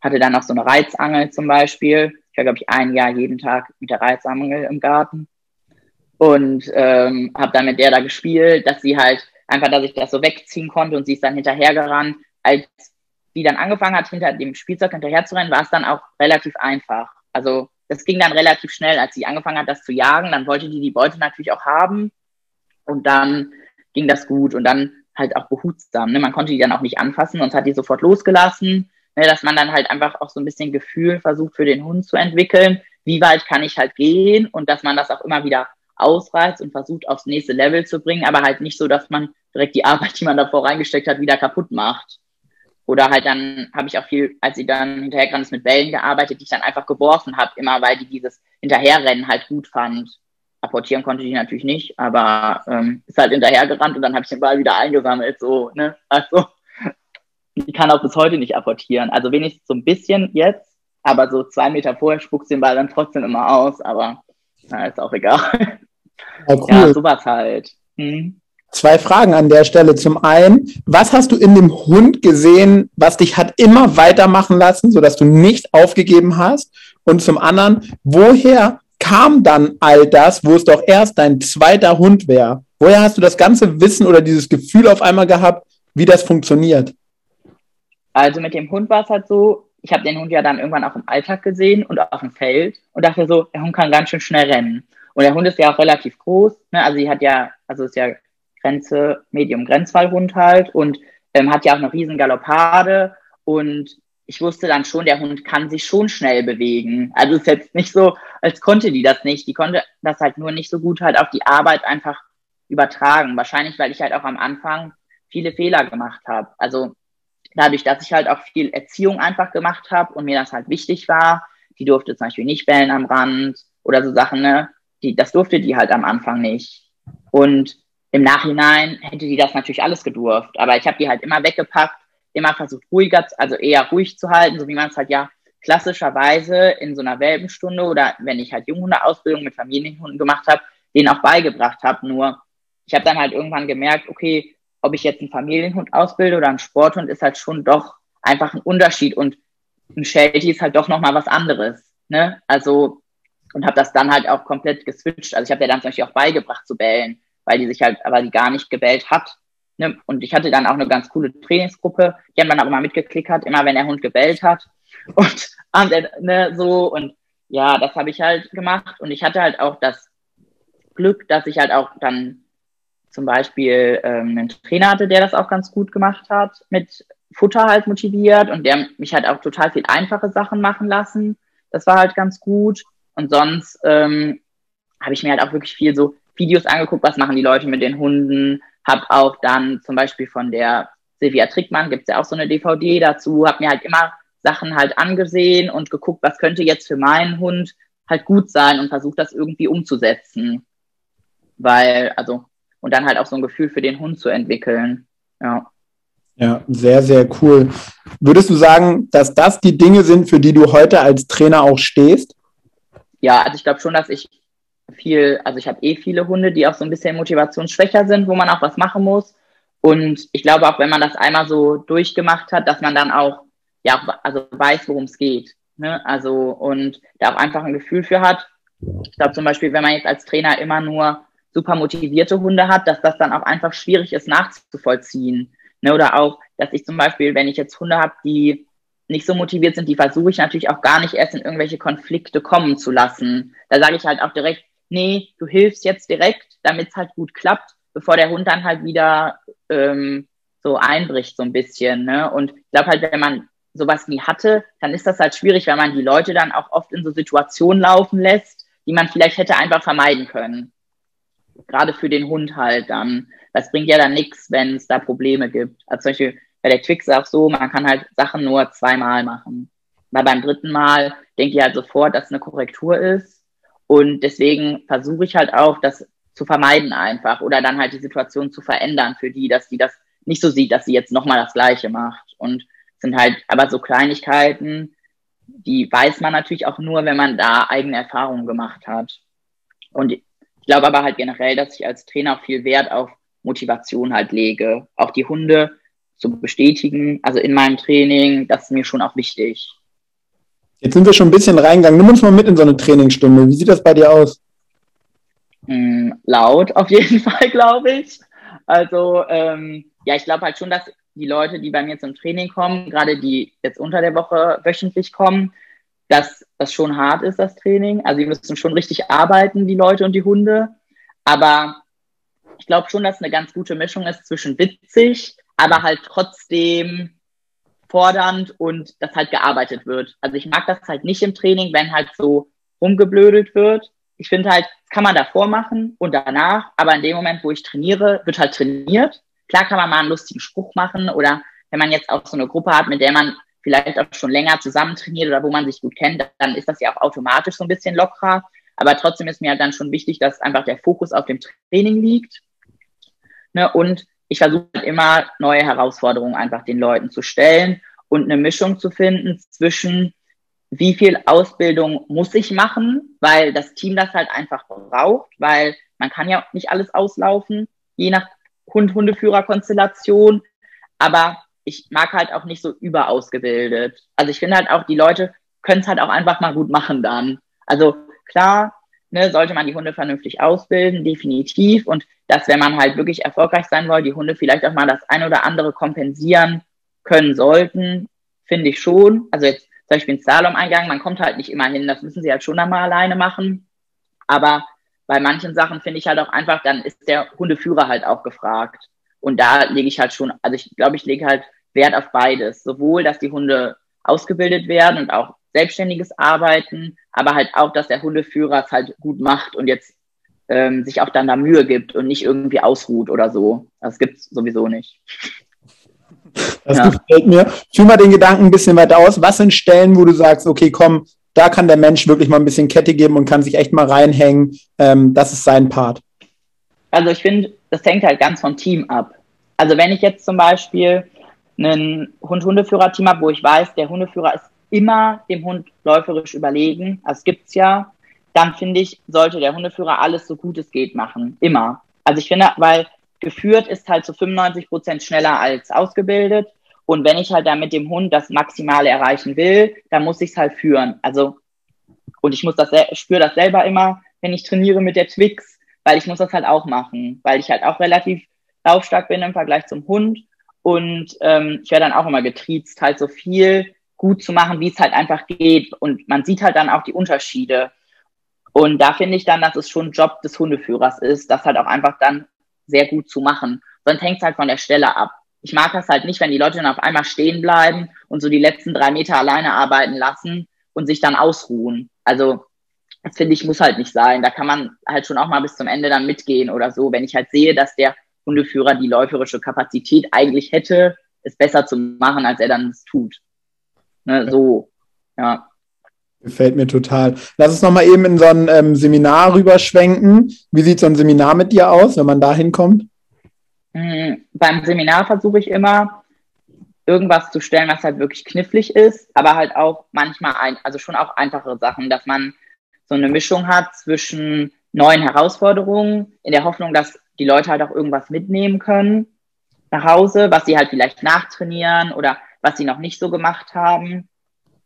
Hatte dann noch so eine Reizangel zum Beispiel. Ich war, glaube ich, ein Jahr jeden Tag mit der Reizangel im Garten. Und ähm, habe dann mit der da gespielt, dass sie halt einfach, dass ich das so wegziehen konnte und sie ist dann hinterhergerannt. Als die dann angefangen hat, hinter dem Spielzeug hinterherzurennen, war es dann auch relativ einfach. Also das ging dann relativ schnell, als sie angefangen hat, das zu jagen. Dann wollte die die Beute natürlich auch haben. Und dann ging das gut. Und dann halt auch behutsam. Ne? Man konnte die dann auch nicht anfassen, sonst hat die sofort losgelassen. Ne? Dass man dann halt einfach auch so ein bisschen Gefühl versucht für den Hund zu entwickeln. Wie weit kann ich halt gehen und dass man das auch immer wieder ausreizt und versucht aufs nächste Level zu bringen, aber halt nicht so, dass man direkt die Arbeit, die man davor reingesteckt hat, wieder kaputt macht. Oder halt dann habe ich auch viel, als sie dann hinterhergerannt ist, mit Bällen gearbeitet, die ich dann einfach geworfen habe, immer weil die dieses Hinterherrennen halt gut fand. Apportieren konnte die natürlich nicht, aber ähm, ist halt hinterhergerannt und dann habe ich den Ball wieder eingesammelt. So, ne? Also, die kann auch bis heute nicht apportieren. Also wenigstens so ein bisschen jetzt, aber so zwei Meter vorher spuckt den Ball dann trotzdem immer aus, aber na, ist auch egal. Ja, (laughs) cool. ja sowas halt. Hm. Zwei Fragen an der Stelle. Zum einen, was hast du in dem Hund gesehen, was dich hat immer weitermachen lassen, sodass du nicht aufgegeben hast? Und zum anderen, woher kam dann all das, wo es doch erst dein zweiter Hund wäre? Woher hast du das ganze Wissen oder dieses Gefühl auf einmal gehabt, wie das funktioniert? Also mit dem Hund war es halt so, ich habe den Hund ja dann irgendwann auch im Alltag gesehen und auf dem Feld und dachte so, der Hund kann ganz schön schnell rennen. Und der Hund ist ja auch relativ groß, ne? also sie hat ja, also ist ja Grenze, Medium-Grenzfallhund halt und ähm, hat ja auch eine riesen Galoppade und ich wusste dann schon, der Hund kann sich schon schnell bewegen. Also es ist jetzt nicht so, als konnte die das nicht. Die konnte das halt nur nicht so gut halt auf die Arbeit einfach übertragen. Wahrscheinlich, weil ich halt auch am Anfang viele Fehler gemacht habe. Also dadurch, dass ich halt auch viel Erziehung einfach gemacht habe und mir das halt wichtig war, die durfte zum Beispiel nicht bellen am Rand oder so Sachen, ne? Die, das durfte die halt am Anfang nicht. Und im Nachhinein hätte die das natürlich alles gedurft, aber ich habe die halt immer weggepackt, immer versucht ruhiger, also eher ruhig zu halten, so wie man es halt ja klassischerweise in so einer Welpenstunde oder wenn ich halt Junghundeausbildung mit Familienhunden gemacht habe, denen auch beigebracht habe. Nur ich habe dann halt irgendwann gemerkt, okay, ob ich jetzt einen Familienhund ausbilde oder einen Sporthund, ist halt schon doch einfach ein Unterschied und ein Sheltie ist halt doch nochmal was anderes. Ne? Also und habe das dann halt auch komplett geswitcht. Also ich habe ja dann zum Beispiel auch beigebracht zu bellen weil die sich halt, aber gar nicht gebellt hat. Ne? Und ich hatte dann auch eine ganz coole Trainingsgruppe, die haben dann auch immer mitgeklickert, immer wenn der Hund gebellt hat. (laughs) Und ne, so, und ja, das habe ich halt gemacht. Und ich hatte halt auch das Glück, dass ich halt auch dann zum Beispiel ähm, einen Trainer hatte, der das auch ganz gut gemacht hat, mit Futter halt motiviert und der mich halt auch total viel einfache Sachen machen lassen. Das war halt ganz gut. Und sonst ähm, habe ich mir halt auch wirklich viel so Videos angeguckt, was machen die Leute mit den Hunden, habe auch dann zum Beispiel von der Silvia Trickmann, gibt es ja auch so eine DVD dazu, habe mir halt immer Sachen halt angesehen und geguckt, was könnte jetzt für meinen Hund halt gut sein und versucht das irgendwie umzusetzen. Weil, also, und dann halt auch so ein Gefühl für den Hund zu entwickeln. Ja. Ja, sehr, sehr cool. Würdest du sagen, dass das die Dinge sind, für die du heute als Trainer auch stehst? Ja, also ich glaube schon, dass ich viel, also ich habe eh viele Hunde, die auch so ein bisschen motivationsschwächer sind, wo man auch was machen muss. Und ich glaube auch, wenn man das einmal so durchgemacht hat, dass man dann auch, ja, also weiß, worum es geht. Ne? Also, und da auch einfach ein Gefühl für hat. Ich glaube zum Beispiel, wenn man jetzt als Trainer immer nur super motivierte Hunde hat, dass das dann auch einfach schwierig ist nachzuvollziehen. Ne? Oder auch, dass ich zum Beispiel, wenn ich jetzt Hunde habe, die nicht so motiviert sind, die versuche ich natürlich auch gar nicht erst in irgendwelche Konflikte kommen zu lassen. Da sage ich halt auch direkt, nee, du hilfst jetzt direkt, damit es halt gut klappt, bevor der Hund dann halt wieder ähm, so einbricht so ein bisschen. Ne? Und ich glaube halt, wenn man sowas nie hatte, dann ist das halt schwierig, weil man die Leute dann auch oft in so Situationen laufen lässt, die man vielleicht hätte einfach vermeiden können. Gerade für den Hund halt dann. Das bringt ja dann nichts, wenn es da Probleme gibt. Also zum Beispiel bei der Twix auch so, man kann halt Sachen nur zweimal machen. Weil beim dritten Mal denke ich halt sofort, dass eine Korrektur ist und deswegen versuche ich halt auch, das zu vermeiden einfach oder dann halt die Situation zu verändern für die, dass die das nicht so sieht, dass sie jetzt nochmal das Gleiche macht. Und sind halt aber so Kleinigkeiten, die weiß man natürlich auch nur, wenn man da eigene Erfahrungen gemacht hat. Und ich glaube aber halt generell, dass ich als Trainer auch viel Wert auf Motivation halt lege. Auch die Hunde zu bestätigen, also in meinem Training, das ist mir schon auch wichtig. Jetzt sind wir schon ein bisschen reingegangen. Nimm uns mal mit in so eine Trainingsstunde. Wie sieht das bei dir aus? Mm, laut auf jeden (laughs) Fall, glaube ich. Also ähm, ja, ich glaube halt schon, dass die Leute, die bei mir zum Training kommen, gerade die jetzt unter der Woche wöchentlich kommen, dass das schon hart ist, das Training. Also die müssen schon richtig arbeiten, die Leute und die Hunde. Aber ich glaube schon, dass eine ganz gute Mischung ist zwischen witzig, aber halt trotzdem fordernd und dass halt gearbeitet wird. Also ich mag das halt nicht im Training, wenn halt so rumgeblödelt wird. Ich finde halt, kann man davor machen und danach, aber in dem Moment, wo ich trainiere, wird halt trainiert. Klar kann man mal einen lustigen Spruch machen oder wenn man jetzt auch so eine Gruppe hat, mit der man vielleicht auch schon länger zusammen trainiert oder wo man sich gut kennt, dann ist das ja auch automatisch so ein bisschen lockerer. Aber trotzdem ist mir halt dann schon wichtig, dass einfach der Fokus auf dem Training liegt. Ne? Und ich versuche halt immer neue Herausforderungen einfach den Leuten zu stellen und eine Mischung zu finden zwischen wie viel Ausbildung muss ich machen, weil das Team das halt einfach braucht, weil man kann ja nicht alles auslaufen, je nach Hund-Hundeführer-Konstellation. Aber ich mag halt auch nicht so überausgebildet. Also ich finde halt auch, die Leute können es halt auch einfach mal gut machen dann. Also klar, ne, sollte man die Hunde vernünftig ausbilden, definitiv. Und dass, wenn man halt wirklich erfolgreich sein will, die Hunde vielleicht auch mal das ein oder andere kompensieren können sollten, finde ich schon. Also jetzt zum Beispiel ein Slalom-Eingang, man kommt halt nicht immer hin, das müssen sie halt schon einmal alleine machen. Aber bei manchen Sachen finde ich halt auch einfach, dann ist der Hundeführer halt auch gefragt. Und da lege ich halt schon, also ich glaube, ich lege halt Wert auf beides. Sowohl, dass die Hunde ausgebildet werden und auch selbstständiges Arbeiten, aber halt auch, dass der Hundeführer es halt gut macht und jetzt ähm, sich auch dann da Mühe gibt und nicht irgendwie ausruht oder so. Das gibt es sowieso nicht. Das ja. gefällt mir. Führ mal den Gedanken ein bisschen weiter aus. Was sind Stellen, wo du sagst, okay, komm, da kann der Mensch wirklich mal ein bisschen Kette geben und kann sich echt mal reinhängen. Ähm, das ist sein Part. Also ich finde, das hängt halt ganz vom Team ab. Also wenn ich jetzt zum Beispiel einen Hund-Hundeführer-Team habe, wo ich weiß, der Hundeführer ist immer dem Hund läuferisch überlegen, das gibt's ja, dann finde ich, sollte der Hundeführer alles so gut es geht machen. Immer. Also ich finde, weil geführt ist halt zu 95 Prozent schneller als ausgebildet. Und wenn ich halt da mit dem Hund das Maximale erreichen will, dann muss ich es halt führen. Also, und ich muss das, spüre das selber immer, wenn ich trainiere mit der Twix, weil ich muss das halt auch machen, weil ich halt auch relativ laufstark bin im Vergleich zum Hund. Und ähm, ich werde dann auch immer getriezt, halt so viel gut zu machen, wie es halt einfach geht. Und man sieht halt dann auch die Unterschiede. Und da finde ich dann, dass es schon Job des Hundeführers ist, das halt auch einfach dann sehr gut zu machen. Sonst hängt es halt von der Stelle ab. Ich mag das halt nicht, wenn die Leute dann auf einmal stehen bleiben und so die letzten drei Meter alleine arbeiten lassen und sich dann ausruhen. Also das finde ich muss halt nicht sein. Da kann man halt schon auch mal bis zum Ende dann mitgehen oder so. Wenn ich halt sehe, dass der Hundeführer die läuferische Kapazität eigentlich hätte, es besser zu machen, als er dann es tut. Ne, so, ja. Gefällt mir total. Lass uns nochmal eben in so ein ähm, Seminar rüberschwenken. Wie sieht so ein Seminar mit dir aus, wenn man da hinkommt? Mhm, beim Seminar versuche ich immer, irgendwas zu stellen, was halt wirklich knifflig ist, aber halt auch manchmal ein, also schon auch einfache Sachen, dass man so eine Mischung hat zwischen neuen Herausforderungen, in der Hoffnung, dass die Leute halt auch irgendwas mitnehmen können nach Hause, was sie halt vielleicht nachtrainieren oder was sie noch nicht so gemacht haben.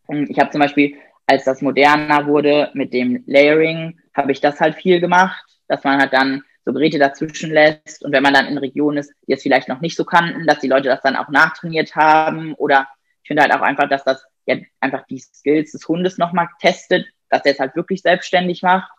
Ich habe zum Beispiel als das moderner wurde mit dem Layering, habe ich das halt viel gemacht, dass man halt dann so Geräte dazwischen lässt. Und wenn man dann in Regionen ist, die es vielleicht noch nicht so kannten, dass die Leute das dann auch nachtrainiert haben. Oder ich finde halt auch einfach, dass das ja einfach die Skills des Hundes nochmal testet, dass er es halt wirklich selbstständig macht.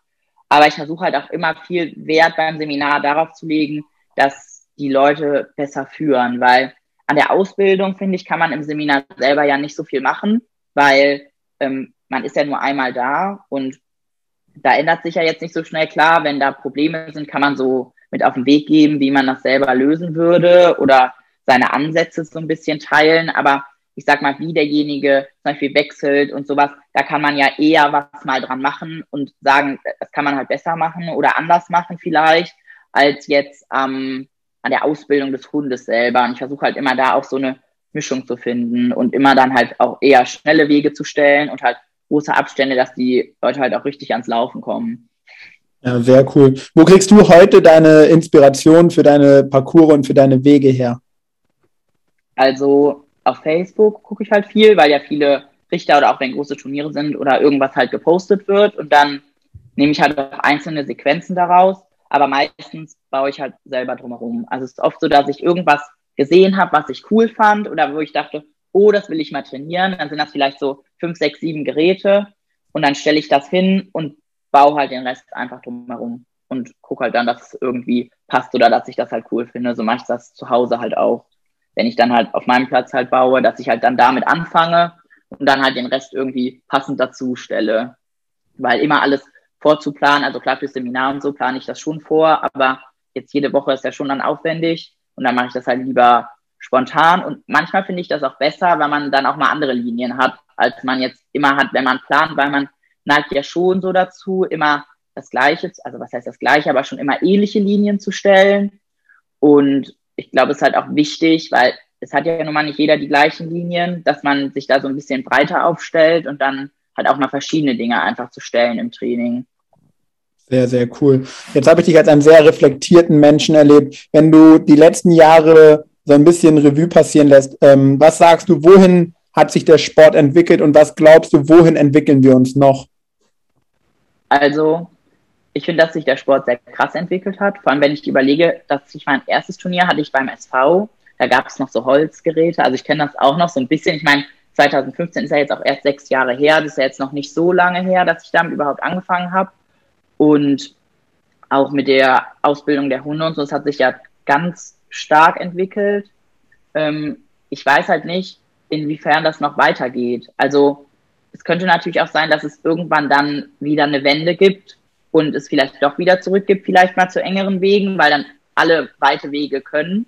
Aber ich versuche halt auch immer viel Wert beim Seminar darauf zu legen, dass die Leute besser führen, weil an der Ausbildung, finde ich, kann man im Seminar selber ja nicht so viel machen, weil ähm, man ist ja nur einmal da und da ändert sich ja jetzt nicht so schnell klar. Wenn da Probleme sind, kann man so mit auf den Weg geben, wie man das selber lösen würde oder seine Ansätze so ein bisschen teilen. Aber ich sag mal, wie derjenige zum Beispiel wechselt und sowas, da kann man ja eher was mal dran machen und sagen, das kann man halt besser machen oder anders machen vielleicht, als jetzt ähm, an der Ausbildung des Hundes selber. Und ich versuche halt immer da auch so eine Mischung zu finden und immer dann halt auch eher schnelle Wege zu stellen und halt große Abstände, dass die Leute halt auch richtig ans Laufen kommen. Ja, sehr cool. Wo kriegst du heute deine Inspiration für deine Parcours und für deine Wege her? Also auf Facebook gucke ich halt viel, weil ja viele Richter oder auch wenn große Turniere sind oder irgendwas halt gepostet wird und dann nehme ich halt auch einzelne Sequenzen daraus, aber meistens baue ich halt selber drumherum. Also es ist oft so, dass ich irgendwas gesehen habe, was ich cool fand oder wo ich dachte, oh, das will ich mal trainieren. Dann sind das vielleicht so fünf, sechs, sieben Geräte und dann stelle ich das hin und baue halt den Rest einfach drumherum und gucke halt dann, dass es irgendwie passt oder dass ich das halt cool finde. So mache ich das zu Hause halt auch. Wenn ich dann halt auf meinem Platz halt baue, dass ich halt dann damit anfange und dann halt den Rest irgendwie passend dazu stelle. Weil immer alles vorzuplanen, also klar fürs Seminar und so plane ich das schon vor, aber jetzt jede Woche ist ja schon dann aufwendig und dann mache ich das halt lieber spontan und manchmal finde ich das auch besser, weil man dann auch mal andere Linien hat, als man jetzt immer hat, wenn man plant, weil man neigt ja schon so dazu, immer das Gleiche, also was heißt das Gleiche, aber schon immer ähnliche Linien zu stellen. Und ich glaube, es ist halt auch wichtig, weil es hat ja nun mal nicht jeder die gleichen Linien, dass man sich da so ein bisschen breiter aufstellt und dann halt auch mal verschiedene Dinge einfach zu stellen im Training. Sehr, sehr cool. Jetzt habe ich dich als einen sehr reflektierten Menschen erlebt. Wenn du die letzten Jahre so ein bisschen Revue passieren lässt, ähm, was sagst du, wohin hat sich der Sport entwickelt und was glaubst du, wohin entwickeln wir uns noch? Also, ich finde, dass sich der Sport sehr krass entwickelt hat. Vor allem, wenn ich überlege, dass ich mein erstes Turnier hatte ich beim SV. Da gab es noch so Holzgeräte. Also ich kenne das auch noch so ein bisschen. Ich meine, 2015 ist ja jetzt auch erst sechs Jahre her. Das ist ja jetzt noch nicht so lange her, dass ich damit überhaupt angefangen habe. Und auch mit der Ausbildung der Hunde und so, das hat sich ja ganz stark entwickelt. Ähm, ich weiß halt nicht, inwiefern das noch weitergeht. Also es könnte natürlich auch sein, dass es irgendwann dann wieder eine Wende gibt und es vielleicht doch wieder zurückgibt, vielleicht mal zu engeren Wegen, weil dann alle weite Wege können.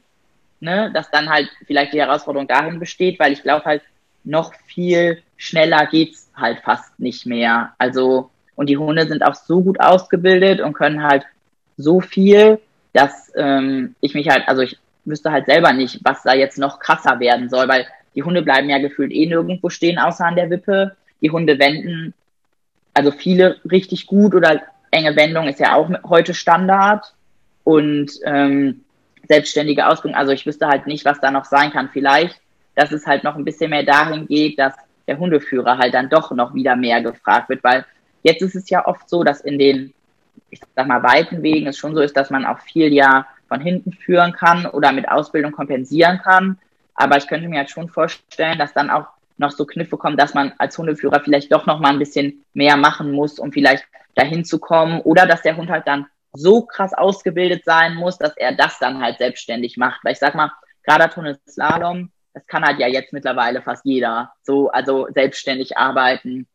Ne? Dass dann halt vielleicht die Herausforderung dahin besteht, weil ich glaube halt, noch viel schneller geht's halt fast nicht mehr. Also und die Hunde sind auch so gut ausgebildet und können halt so viel, dass ähm, ich mich halt, also ich wüsste halt selber nicht, was da jetzt noch krasser werden soll, weil die Hunde bleiben ja gefühlt eh nirgendwo stehen, außer an der Wippe. Die Hunde wenden, also viele richtig gut oder enge Wendung ist ja auch heute Standard. Und ähm, selbstständige Ausbildung, also ich wüsste halt nicht, was da noch sein kann. Vielleicht, dass es halt noch ein bisschen mehr dahin geht, dass der Hundeführer halt dann doch noch wieder mehr gefragt wird, weil Jetzt ist es ja oft so, dass in den, ich sag mal, weiten Wegen es schon so ist, dass man auch viel ja von hinten führen kann oder mit Ausbildung kompensieren kann. Aber ich könnte mir halt schon vorstellen, dass dann auch noch so Kniffe kommen, dass man als Hundeführer vielleicht doch noch mal ein bisschen mehr machen muss, um vielleicht dahin zu kommen. Oder dass der Hund halt dann so krass ausgebildet sein muss, dass er das dann halt selbstständig macht. Weil ich sag mal, gerade Tunnel Slalom, das kann halt ja jetzt mittlerweile fast jeder so, also selbstständig arbeiten.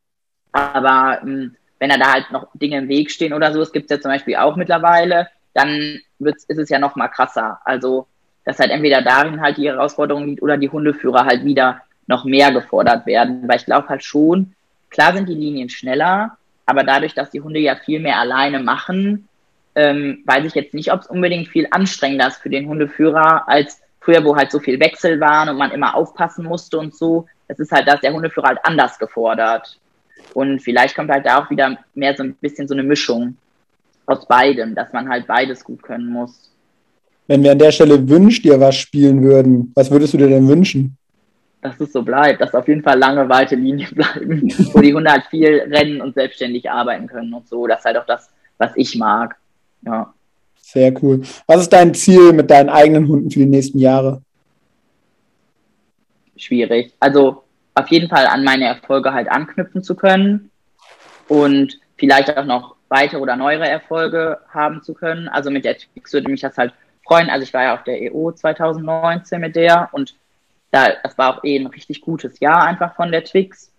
Aber ähm, wenn da halt noch Dinge im Weg stehen oder so, es gibt es ja zum Beispiel auch mittlerweile, dann wird's, ist es ja noch mal krasser. Also, dass halt entweder darin halt die Herausforderung liegt oder die Hundeführer halt wieder noch mehr gefordert werden. Weil ich glaube halt schon, klar sind die Linien schneller, aber dadurch, dass die Hunde ja viel mehr alleine machen, ähm, weiß ich jetzt nicht, ob es unbedingt viel anstrengender ist für den Hundeführer als früher, wo halt so viel Wechsel waren und man immer aufpassen musste und so. Es ist halt, dass der Hundeführer halt anders gefordert. Und vielleicht kommt halt da auch wieder mehr so ein bisschen so eine Mischung aus beidem, dass man halt beides gut können muss. Wenn wir an der Stelle Wünsch dir was spielen würden, was würdest du dir denn wünschen? Dass es so bleibt, dass auf jeden Fall lange weite Linien (laughs) bleiben, wo die Hunde halt viel rennen und selbstständig arbeiten können und so. Das ist halt auch das, was ich mag. Ja. Sehr cool. Was ist dein Ziel mit deinen eigenen Hunden für die nächsten Jahre? Schwierig. Also auf jeden Fall an meine Erfolge halt anknüpfen zu können und vielleicht auch noch weitere oder neuere Erfolge haben zu können. Also mit der Twix würde mich das halt freuen. Also ich war ja auf der EO 2019 mit der und da, das war auch eh ein richtig gutes Jahr einfach von der Twix.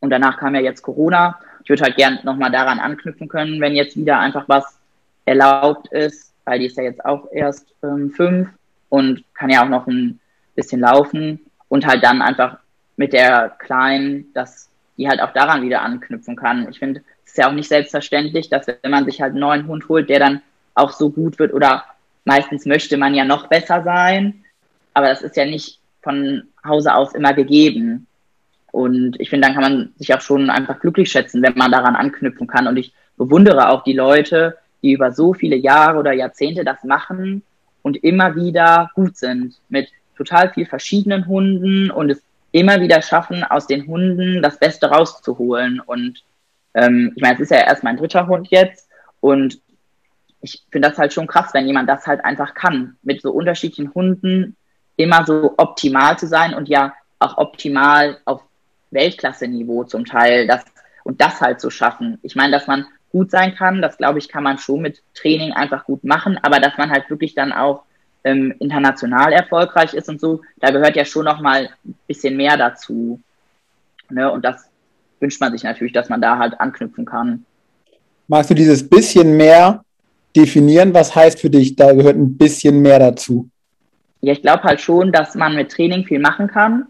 Und danach kam ja jetzt Corona. Ich würde halt gern nochmal daran anknüpfen können, wenn jetzt wieder einfach was erlaubt ist, weil die ist ja jetzt auch erst ähm, fünf und kann ja auch noch ein bisschen laufen und halt dann einfach mit der Kleinen, dass die halt auch daran wieder anknüpfen kann. Ich finde, es ist ja auch nicht selbstverständlich, dass wenn man sich halt einen neuen Hund holt, der dann auch so gut wird oder meistens möchte man ja noch besser sein, aber das ist ja nicht von Hause aus immer gegeben. Und ich finde, dann kann man sich auch schon einfach glücklich schätzen, wenn man daran anknüpfen kann. Und ich bewundere auch die Leute, die über so viele Jahre oder Jahrzehnte das machen und immer wieder gut sind mit total viel verschiedenen Hunden und es immer wieder schaffen, aus den Hunden das Beste rauszuholen. Und ähm, ich meine, es ist ja erst mein dritter Hund jetzt und ich finde das halt schon krass, wenn jemand das halt einfach kann, mit so unterschiedlichen Hunden immer so optimal zu sein und ja auch optimal auf Weltklasse-Niveau zum Teil das und das halt zu schaffen. Ich meine, dass man gut sein kann, das glaube ich, kann man schon mit Training einfach gut machen, aber dass man halt wirklich dann auch ähm, international erfolgreich ist und so, da gehört ja schon noch mal ein bisschen mehr dazu. Ne? Und das wünscht man sich natürlich, dass man da halt anknüpfen kann. Magst du dieses bisschen mehr definieren? Was heißt für dich, da gehört ein bisschen mehr dazu? ja, ich glaube halt schon, dass man mit Training viel machen kann,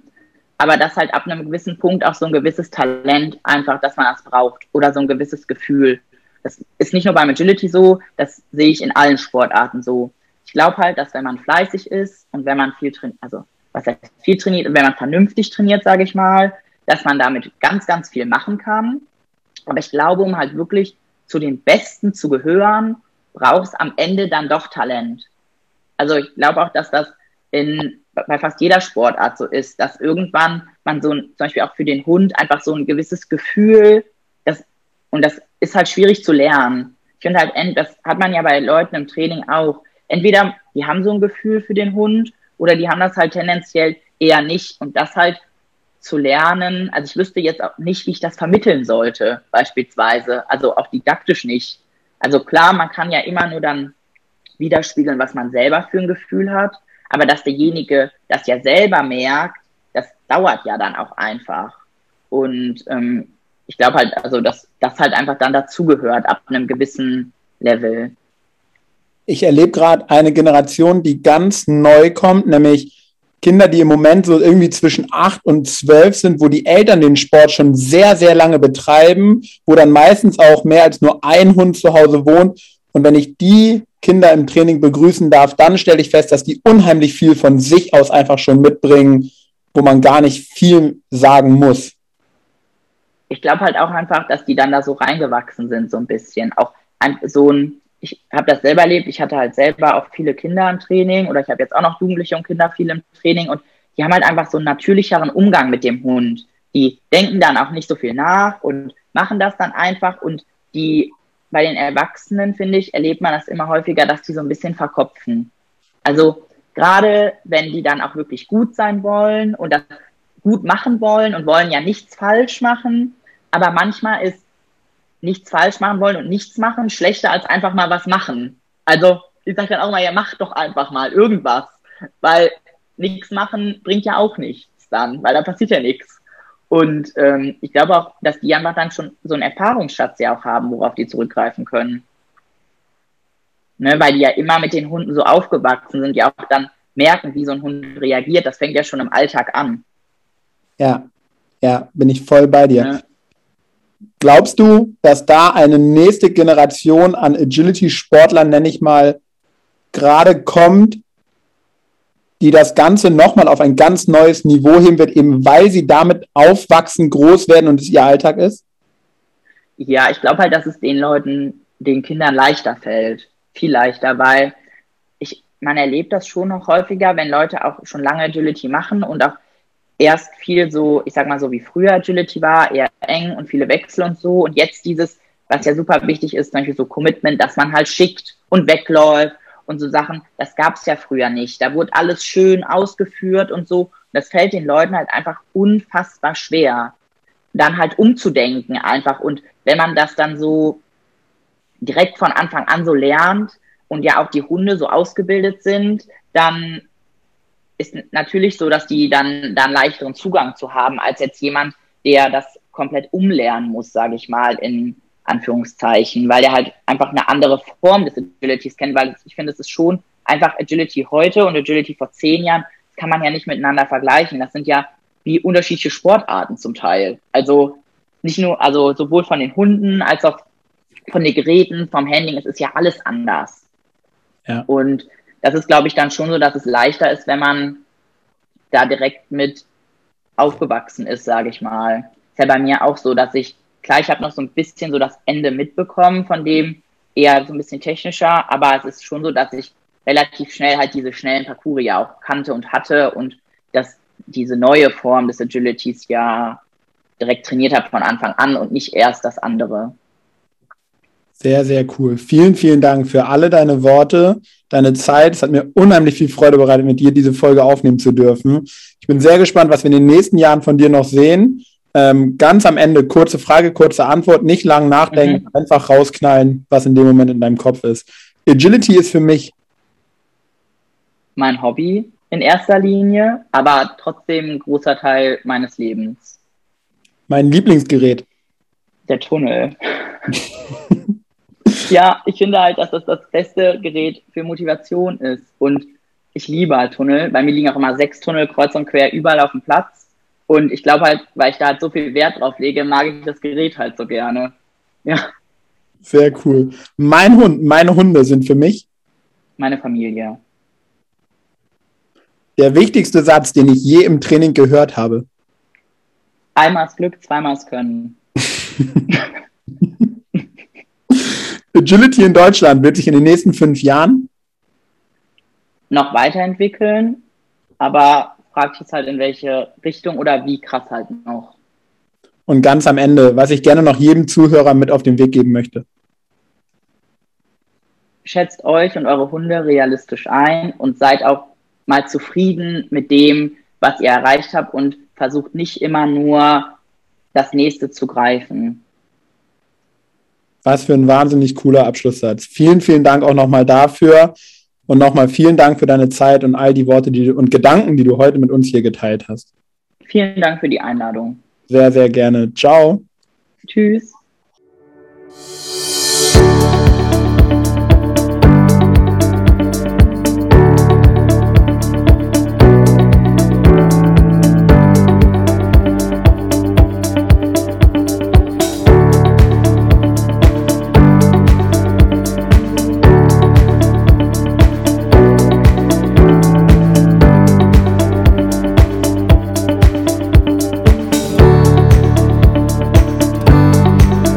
aber dass halt ab einem gewissen Punkt auch so ein gewisses Talent einfach, dass man das braucht oder so ein gewisses Gefühl. Das ist nicht nur beim Agility so, das sehe ich in allen Sportarten so. Ich glaube halt, dass wenn man fleißig ist und wenn man viel trainiert, also was heißt viel trainiert, wenn man vernünftig trainiert, sage ich mal, dass man damit ganz, ganz viel machen kann. Aber ich glaube, um halt wirklich zu den Besten zu gehören, braucht es am Ende dann doch Talent. Also ich glaube auch, dass das in, bei fast jeder Sportart so ist, dass irgendwann man so ein, zum Beispiel auch für den Hund einfach so ein gewisses Gefühl, das, und das ist halt schwierig zu lernen. Ich finde halt, das hat man ja bei Leuten im Training auch. Entweder die haben so ein Gefühl für den Hund oder die haben das halt tendenziell eher nicht. Und das halt zu lernen, also ich wüsste jetzt auch nicht, wie ich das vermitteln sollte, beispielsweise, also auch didaktisch nicht. Also klar, man kann ja immer nur dann widerspiegeln, was man selber für ein Gefühl hat, aber dass derjenige das ja selber merkt, das dauert ja dann auch einfach. Und ähm, ich glaube halt, also dass das halt einfach dann dazugehört ab einem gewissen Level. Ich erlebe gerade eine Generation, die ganz neu kommt, nämlich Kinder, die im Moment so irgendwie zwischen acht und zwölf sind, wo die Eltern den Sport schon sehr, sehr lange betreiben, wo dann meistens auch mehr als nur ein Hund zu Hause wohnt. Und wenn ich die Kinder im Training begrüßen darf, dann stelle ich fest, dass die unheimlich viel von sich aus einfach schon mitbringen, wo man gar nicht viel sagen muss. Ich glaube halt auch einfach, dass die dann da so reingewachsen sind, so ein bisschen. Auch so ein ich habe das selber erlebt. Ich hatte halt selber auch viele Kinder im Training oder ich habe jetzt auch noch Jugendliche und Kinder viel im Training und die haben halt einfach so einen natürlicheren Umgang mit dem Hund. Die denken dann auch nicht so viel nach und machen das dann einfach und die bei den Erwachsenen, finde ich, erlebt man das immer häufiger, dass die so ein bisschen verkopfen. Also gerade wenn die dann auch wirklich gut sein wollen und das gut machen wollen und wollen ja nichts falsch machen, aber manchmal ist nichts falsch machen wollen und nichts machen schlechter als einfach mal was machen. Also ich sage dann auch mal, ja, mach doch einfach mal irgendwas, weil nichts machen bringt ja auch nichts dann, weil da passiert ja nichts. Und ähm, ich glaube auch, dass die einfach dann schon so einen Erfahrungsschatz ja auch haben, worauf die zurückgreifen können. Ne, weil die ja immer mit den Hunden so aufgewachsen sind, die auch dann merken, wie so ein Hund reagiert. Das fängt ja schon im Alltag an. Ja, ja, bin ich voll bei dir. Ja. Glaubst du, dass da eine nächste Generation an Agility-Sportlern, nenne ich mal, gerade kommt, die das Ganze nochmal auf ein ganz neues Niveau heben wird, eben weil sie damit aufwachsen, groß werden und es ihr Alltag ist? Ja, ich glaube halt, dass es den Leuten, den Kindern leichter fällt. Viel leichter, weil ich, man erlebt das schon noch häufiger, wenn Leute auch schon lange Agility machen und auch erst viel so, ich sag mal so wie früher Agility war, eher eng und viele Wechsel und so. Und jetzt dieses, was ja super wichtig ist, zum Beispiel so Commitment, dass man halt schickt und wegläuft und so Sachen, das gab es ja früher nicht. Da wurde alles schön ausgeführt und so. Das fällt den Leuten halt einfach unfassbar schwer, dann halt umzudenken einfach. Und wenn man das dann so direkt von Anfang an so lernt und ja auch die Hunde so ausgebildet sind, dann ist natürlich so, dass die dann, dann leichteren Zugang zu haben, als jetzt jemand, der das komplett umlernen muss, sage ich mal, in Anführungszeichen, weil der halt einfach eine andere Form des Agilities kennt, weil ich finde, es ist schon einfach Agility heute und Agility vor zehn Jahren, das kann man ja nicht miteinander vergleichen. Das sind ja wie unterschiedliche Sportarten zum Teil. Also nicht nur, also sowohl von den Hunden als auch von den Geräten, vom Handling, es ist ja alles anders. Ja. Und das ist, glaube ich, dann schon so, dass es leichter ist, wenn man da direkt mit aufgewachsen ist, sage ich mal. Ist ja bei mir auch so, dass ich, klar, ich habe noch so ein bisschen so das Ende mitbekommen von dem, eher so ein bisschen technischer, aber es ist schon so, dass ich relativ schnell halt diese schnellen Parcours ja auch kannte und hatte und dass diese neue Form des Agilities ja direkt trainiert habe von Anfang an und nicht erst das andere. Sehr, sehr cool. Vielen, vielen Dank für alle deine Worte, deine Zeit. Es hat mir unheimlich viel Freude bereitet, mit dir diese Folge aufnehmen zu dürfen. Ich bin sehr gespannt, was wir in den nächsten Jahren von dir noch sehen. Ähm, ganz am Ende kurze Frage, kurze Antwort, nicht lang nachdenken, mhm. einfach rausknallen, was in dem Moment in deinem Kopf ist. Agility ist für mich mein Hobby in erster Linie, aber trotzdem ein großer Teil meines Lebens. Mein Lieblingsgerät. Der Tunnel. (laughs) ja, ich finde halt, dass das das beste Gerät für Motivation ist. Und ich liebe halt Tunnel. Bei mir liegen auch immer sechs Tunnel kreuz und quer überall auf dem Platz. Und ich glaube halt, weil ich da halt so viel Wert drauf lege, mag ich das Gerät halt so gerne. Ja. Sehr cool. Mein Hund, meine Hunde sind für mich meine Familie. Der wichtigste Satz, den ich je im Training gehört habe. Einmal das Glück, zweimal das Können. (laughs) Agility in Deutschland wird sich in den nächsten fünf Jahren noch weiterentwickeln, aber fragt jetzt halt in welche Richtung oder wie krass halt noch. Und ganz am Ende, was ich gerne noch jedem Zuhörer mit auf den Weg geben möchte. Schätzt euch und eure Hunde realistisch ein und seid auch mal zufrieden mit dem, was ihr erreicht habt und versucht nicht immer nur das nächste zu greifen. Was für ein wahnsinnig cooler Abschlusssatz. Vielen, vielen Dank auch nochmal dafür. Und nochmal vielen Dank für deine Zeit und all die Worte die und Gedanken, die du heute mit uns hier geteilt hast. Vielen Dank für die Einladung. Sehr, sehr gerne. Ciao. Tschüss.